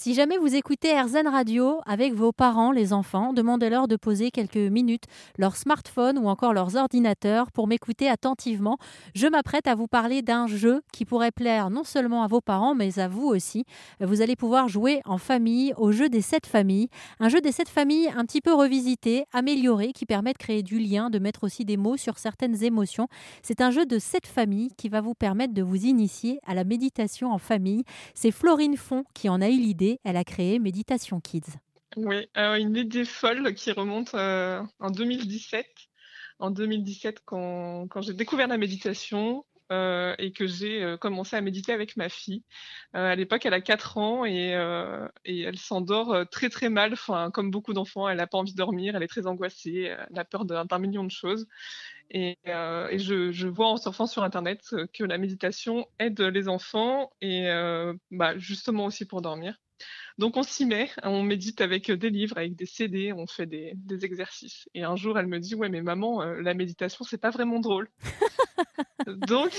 Si jamais vous écoutez RZN Radio avec vos parents, les enfants, demandez-leur de poser quelques minutes leur smartphone ou encore leurs ordinateurs pour m'écouter attentivement. Je m'apprête à vous parler d'un jeu qui pourrait plaire non seulement à vos parents, mais à vous aussi. Vous allez pouvoir jouer en famille au jeu des sept familles. Un jeu des sept familles un petit peu revisité, amélioré, qui permet de créer du lien, de mettre aussi des mots sur certaines émotions. C'est un jeu de sept familles qui va vous permettre de vous initier à la méditation en famille. C'est Florine Font qui en a eu l'idée elle a créé Méditation Kids. Oui, une idée folle qui remonte euh, en 2017. En 2017, quand, j'ai découvert la méditation, euh, et que j'ai euh, commencé à méditer avec ma fille. à l'époque, elle a 4 ans et, elle s'endort très très mal, comme beaucoup d'enfants. Elle n'a pas envie de dormir, elle est très angoissée, elle a peur d'un million de choses. Et, je, je, vois en surfant sur Internet que la méditation aide les enfants et bah, justement aussi pour dormir. Donc on s'y met, on médite avec des livres, avec des CD, on fait des, exercices. Et un jour, elle me dit Ouais, mais maman, euh, la méditation, c'est pas vraiment drôle. Donc,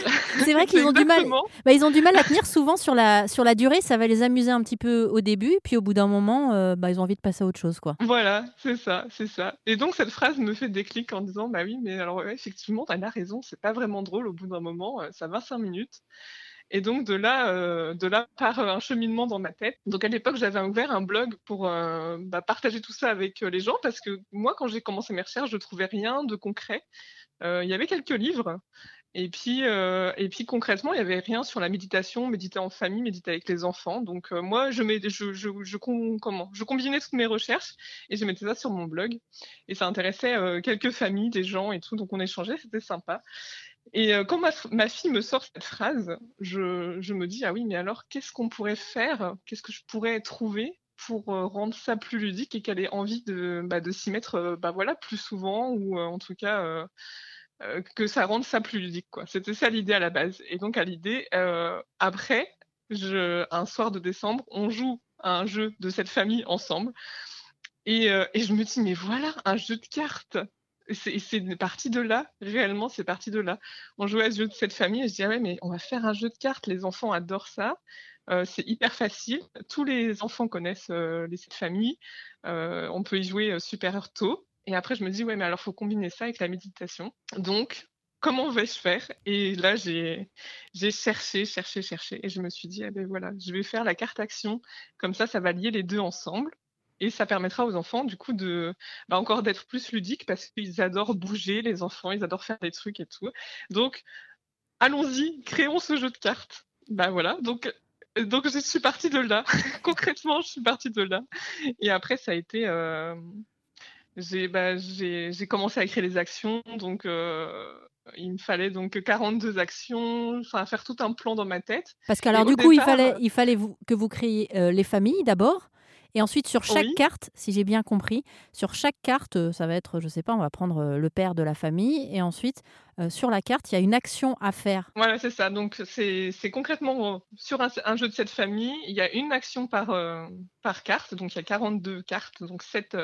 c'est vrai qu'ils ont du mal. Bah, ils ont du mal à tenir souvent sur la sur la durée. Ça va les amuser un petit peu au début, puis au bout d'un moment, euh, bah, ils ont envie de passer à autre chose, quoi. Voilà, c'est ça, c'est ça. Et donc cette phrase me fait déclic en disant bah oui, mais alors effectivement, tu as raison, c'est pas vraiment drôle au bout d'un moment. Euh, ça va cinq minutes. Et donc de là, euh, de là part un cheminement dans ma tête. Donc à l'époque, j'avais ouvert un blog pour euh, bah, partager tout ça avec euh, les gens parce que moi, quand j'ai commencé mes recherches, je trouvais rien de concret. Il y avait quelques livres. Et puis, et puis concrètement, il n'y avait rien sur la méditation, méditer en famille, méditer avec les enfants. Donc moi, je, mets, je, je, je, comment, je combinais toutes mes recherches et je mettais ça sur mon blog. Et ça intéressait quelques familles, des gens et tout. Donc on échangeait, c'était sympa. Et euh, quand ma, fille me sort cette phrase, je, me dis, ah oui, mais alors qu'est-ce qu'on pourrait faire Qu'est-ce que je pourrais trouver pour euh, rendre ça plus ludique et qu'elle ait envie de, bah, de s'y mettre euh, bah, voilà, plus souvent ou en tout cas que ça rende ça plus ludique. Quoi. C'était ça l'idée à la base. Et donc à l'idée, après, je, un soir de décembre, on joue à un jeu de cette famille ensemble. Et, et je me dis, mais voilà, un jeu de cartes c'est parti de là, réellement, c'est parti de là. On jouait à ce jeu de cette famille et je disais, ouais, mais on va faire un jeu de cartes, les enfants adorent ça. Euh, c'est hyper facile. Tous les enfants connaissent euh, les familles. Euh, on peut y jouer super tôt. Et après, je me dis, ouais, mais alors, il faut combiner ça avec la méditation. Donc, comment vais-je faire? Et là, j'ai cherché, cherché, cherché. Et je me suis dit, eh ben voilà, je vais faire la carte action. Comme ça, ça va lier les deux ensemble. Et ça permettra aux enfants, du coup, de bah, encore d'être plus ludiques parce qu'ils adorent bouger, les enfants, ils adorent faire des trucs et tout. Donc, allons-y, créons ce jeu de cartes. Bah voilà, donc, donc je suis partie de là. Concrètement, je suis partie de là. Et après, ça a été. Euh, bah, j'ai commencé à écrire les actions, donc. Euh, il me fallait donc 42 actions, enfin faire tout un plan dans ma tête. Parce qu'alors du coup, il fallait, il fallait vous, que vous créiez euh, les familles d'abord, et ensuite, sur chaque carte, si j'ai bien compris, sur chaque carte, euh, ça va être, je sais pas, on va prendre euh, le père de la famille. Et ensuite, euh, sur la carte, il y a une action à faire. Voilà, c'est ça. Donc, c'est concrètement sur un, jeu de cette famille, il y a une action par, par carte. Donc, il y a 42 cartes, donc 7,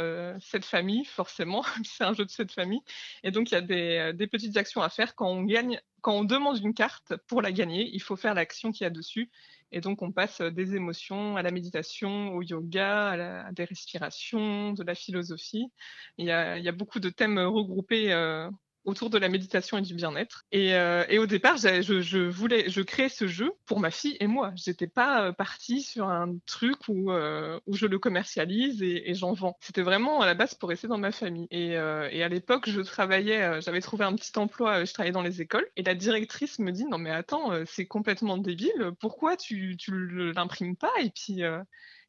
familles, forcément, c'est un jeu de cette famille. Et donc, il y a des, petites actions à faire quand on gagne, quand on demande une carte pour la gagner, il faut faire l'action qu'il y a dessus. Et donc, on passe des émotions à la méditation, au yoga, à, des respirations, de la philosophie. Il y a beaucoup de thèmes regroupés autour de la méditation et du bien-être. Et, euh, et, au départ, je, je, voulais, je créais ce jeu pour ma fille et moi. J'étais pas euh, partie sur un truc où, euh, où je le commercialise et, j'en vends. C'était vraiment à la base pour rester dans ma famille. Et, et à l'époque, je travaillais, j'avais trouvé un petit emploi, je travaillais dans les écoles. Et la directrice me dit non mais attends, c'est complètement débile. Pourquoi tu, tu l'imprimes pas? Et puis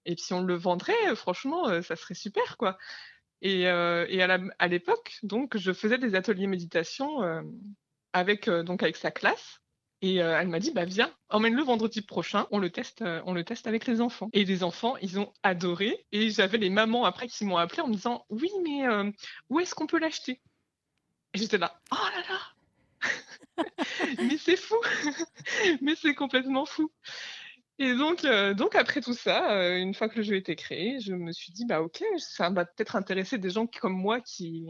et puis on le vendrait. Franchement, ça serait super quoi. Et, euh, à l'époque, donc, je faisais des ateliers méditation euh, avec, euh, donc, avec sa classe. Et elle m'a dit, bah viens, emmène-le vendredi prochain, on le teste, on le teste avec les enfants. Et les enfants, ils ont adoré. Et j'avais les mamans après qui m'ont appelé en me disant, oui, mais où est-ce qu'on peut l'acheter? Et j'étais là, oh là là, mais c'est fou, mais c'est complètement fou. Et donc, euh, donc après tout ça, euh, une fois que le jeu était créé, je me suis dit, bah ok, ça va peut-être intéresser des gens comme moi qui,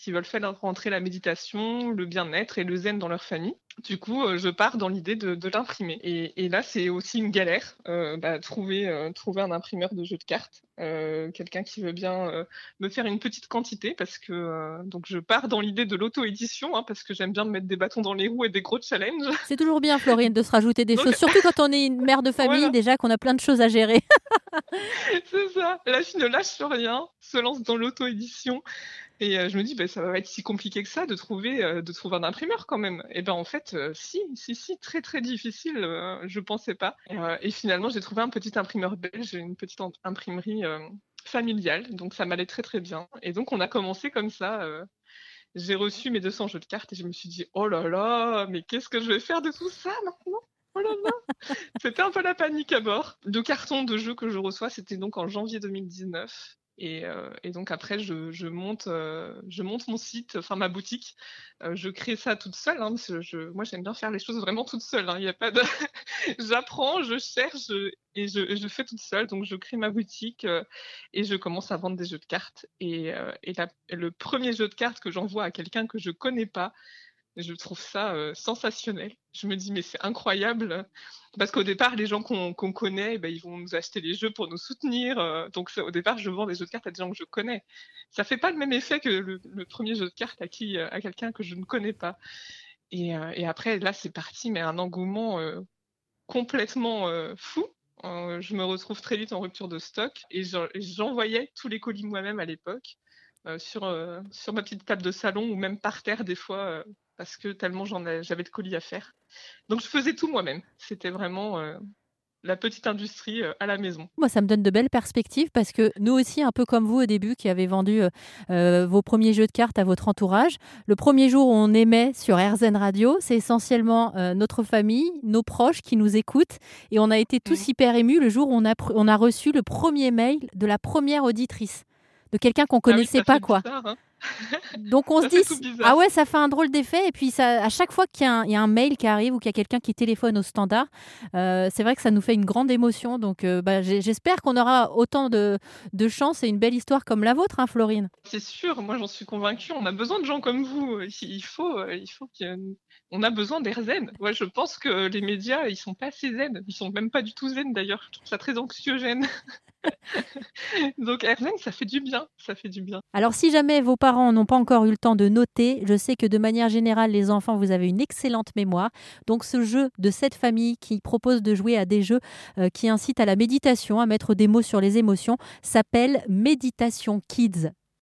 qui veulent faire rentrer la méditation, le bien-être et le zen dans leur famille. Du coup, euh, je pars dans l'idée de, l'imprimer. Et, là, c'est aussi une galère, euh, bah, trouver, euh, trouver un imprimeur de jeux de cartes, quelqu'un qui veut bien me faire une petite quantité, parce que donc je pars dans l'idée de l'auto-édition, hein, parce que j'aime bien me mettre des bâtons dans les roues et des gros challenges. C'est toujours bien, Florine, de se rajouter des choses, surtout quand on est une mère de famille, déjà qu'on a plein de choses à gérer. c'est ça. La fille ne lâche rien, se lance dans l'auto-édition. Et euh, je me dis, bah, ça va être si compliqué que ça de trouver, euh, de trouver un imprimeur quand même. Et ben en fait, euh, si, si, si, très très difficile, je pensais pas. et finalement, j'ai trouvé un petit imprimeur belge, une petite imprimerie familiale, donc ça m'allait très très bien. Et donc on a commencé comme ça. j'ai reçu mes 200 jeux de cartes et je me suis dit, oh là là, mais qu'est-ce que je vais faire de tout ça maintenant? Oh là là C'était un peu la panique à bord. Le carton de jeu que je reçois, c'était donc en janvier 2019. Euh, et, donc après, je, monte, euh, je monte mon site, enfin ma boutique. Euh, je crée ça toute seule. Hein, moi, j'aime bien faire les choses vraiment toute seule. Hein, a pas. J'apprends, je cherche et je, fais toute seule. Donc, je crée ma boutique et je commence à vendre des jeux de cartes. Et, le premier jeu de cartes que j'envoie à quelqu'un que je connais pas, je trouve ça sensationnel. Je me dis, mais c'est incroyable. Parce qu'au départ, les gens qu'on connaît, ben, ils vont nous acheter les jeux pour nous soutenir. donc, au départ, je vends des jeux de cartes à des gens que je connais. Ça fait pas le même effet que le, premier jeu de cartes à, qui, à quelqu'un que je ne connais pas. Et, et après, là, c'est parti, mais un engouement complètement fou. je me retrouve très vite en rupture de stock et j'envoyais tous les colis moi-même à l'époque. sur, sur ma petite table de salon ou même par terre des fois parce que tellement j'avais de colis à faire. Donc je faisais tout moi-même. C'était vraiment euh, la petite industrie euh, à la maison. Moi, ça me donne de belles perspectives parce que nous aussi, un peu comme vous au début, qui avez vendu euh, vos premiers jeux de cartes à votre entourage, le premier jour où on émet sur RZN Radio, c'est essentiellement notre famille, nos proches qui nous écoutent. Et on a été tous mmh. hyper émus le jour où on a, on a reçu le premier mail de la première auditrice, de quelqu'un qu'on ah connaissait pas. quoi. Hein. Donc on se dit, ah ouais, ça fait un drôle d'effet. Et puis ça, à chaque fois qu'il y, a un mail qui arrive ou qu'il y a quelqu'un qui téléphone au standard, euh, c'est vrai que ça nous fait une grande émotion. Donc euh, bah, j'espère qu'on aura autant de, de, chance et une belle histoire comme la vôtre, hein, Florine. C'est sûr, moi j'en suis convaincue. On a besoin de gens comme vous. Il faut, il faut qu'on a besoin d'air zen. Ouais, je pense que les médias, ils sont pas assez zen. Ils sont même pas du tout zen d'ailleurs. Je trouve ça très anxiogène. Donc ça fait du bien. Ça fait du bien. Alors si jamais vos parents parents n'ont pas encore eu le temps de noter, je sais que de manière générale, les enfants, vous avez une excellente mémoire. Donc ce jeu de cette famille qui propose de jouer à des jeux euh, qui incitent à la méditation, à mettre des mots sur les émotions, s'appelle Méditation Kids